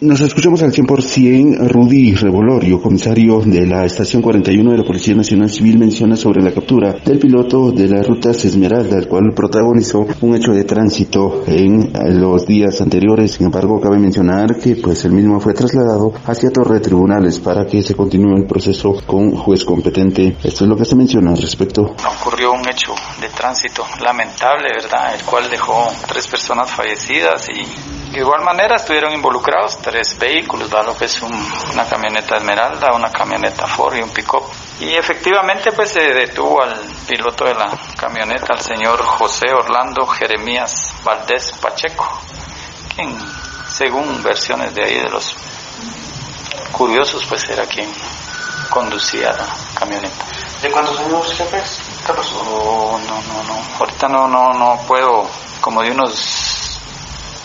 Nos escuchamos al 100%. Rudy Revolorio, comisario de la Estación 41 de la Policía Nacional Civil, menciona sobre la captura del piloto de la ruta Esmeralda, el cual protagonizó un hecho de tránsito en los días anteriores. Sin embargo, cabe mencionar que pues el mismo fue trasladado hacia Torre de Tribunales para que se continúe el proceso con juez competente. Esto es lo que se menciona al respecto. Ocurrió un hecho de tránsito lamentable, ¿verdad? El cual dejó tres personas fallecidas y de igual manera estuvieron involucrados tres vehículos, lo que es una camioneta Esmeralda, una camioneta Ford y un pick-up. Y efectivamente pues se detuvo al piloto de la camioneta, al señor José Orlando Jeremías Valdés Pacheco, quien según versiones de ahí de los curiosos pues era quien conducía la camioneta. ¿De cuántos años jefes? ¿Qué pasó? Oh, no, no, no. Ahorita no, no, no puedo, como de unos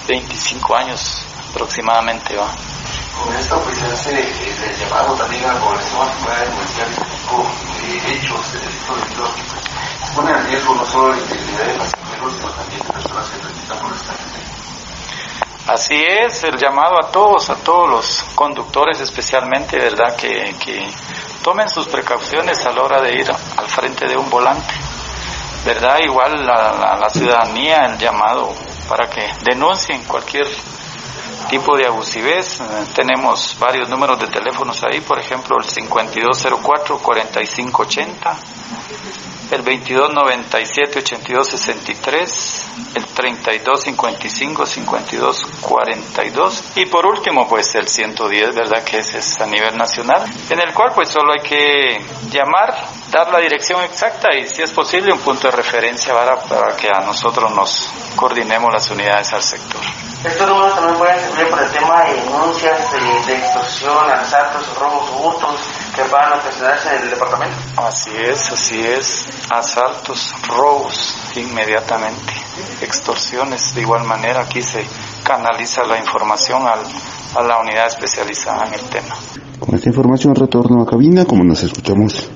25 años aproximadamente va. Con esto pues se hace el llamado también a la población a denunciar este tipo de hechos, este de hechos que ponen en riesgo no solo la integridad de pasajeros, sino también de personas que transitan por esta Así es, el llamado a todos, a todos los conductores especialmente, ¿verdad? Que, que tomen sus precauciones a la hora de ir al frente de un volante, ¿verdad? Igual la, la, la ciudadanía, el llamado para que denuncien cualquier tipo de abusivez. Tenemos varios números de teléfonos ahí, por ejemplo el 5204-4580, el 2297-8263, el 3255-5242 y por último pues el 110, ¿verdad? Que ese es a nivel nacional, en el cual pues solo hay que llamar, dar la dirección exacta y si es posible un punto de referencia para, para que a nosotros nos coordinemos las unidades al sector. Estos números también pueden servir por el tema de denuncias de, de extorsión, asaltos, robos, hurtos que van a presentarse en el departamento. Así es, así es. Asaltos, robos inmediatamente, extorsiones de igual manera. Aquí se canaliza la información al, a la unidad especializada en el tema. Con esta información retorno a cabina, como nos escuchamos.